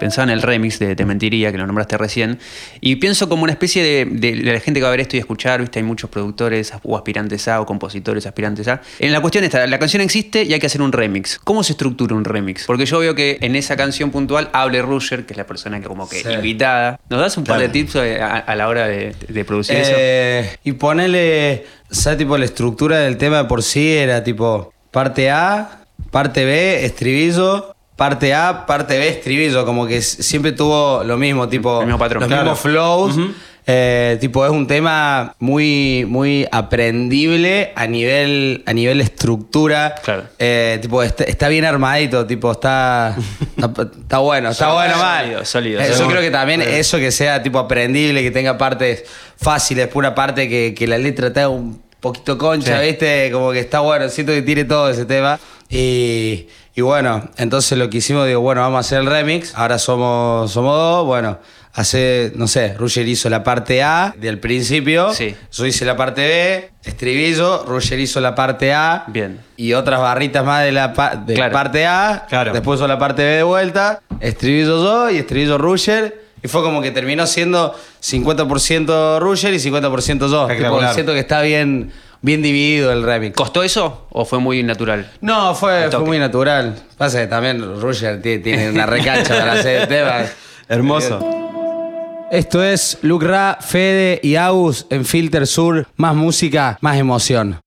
pensaba en el remix de Te Mentiría, que lo nombraste recién, y pienso como una especie de, de- de la gente que va a ver esto y escuchar, viste, hay muchos productores o aspirantes a, o compositores aspirantes a. En la cuestión está, la canción existe y hay que hacer un remix. ¿Cómo se estructura un remix? Porque yo veo que en esa canción puntual hable Rusher, que es la persona que como que Sí. invitada. ¿Nos das un par de tips eh, a, a la hora de, de producir eso? Eh, y ponele, o sea, tipo la estructura del tema de por sí era tipo parte A, parte B, estribillo, parte A, parte B, estribillo, como que siempre tuvo lo mismo, tipo El mismo patrón. los Claro. mismos flows. Eh, tipo, es un tema muy, muy aprendible a nivel, a nivel estructura. Claro. Eh, tipo, está, está bien armadito, tipo, está, está, está bueno, está Sólido, bueno, mal. sólido, sólido, Eh, yo creo que también eso que sea tipo aprendible, que tenga partes fáciles, pura parte que, que la letra te haga un poquito concha, Sí. ¿viste? Como que está bueno, siento que tiene todo ese tema. Y, y bueno, entonces lo que hicimos, digo, bueno, vamos a hacer el remix, ahora somos, somos dos, bueno, hace, no sé, Roger hizo la parte A del principio, Sí. yo hice la parte B, estribillo, Roger hizo la parte A, Bien. y otras barritas más de la, pa- de Claro. parte A, Claro. después hizo la parte B de vuelta, estribillo yo y estribillo Roger. Y fue como que terminó siendo 50% Roger y 50% yo. Tipo, siento que está bien, bien dividido el remix. ¿Costó eso o fue muy natural? No, fue, muy natural. Pasa que también Roger tiene, una recancha para hacer temas. Hermoso. Esto es Luke Ra, Fede y Agus en Filter Sur. Más música, más emoción.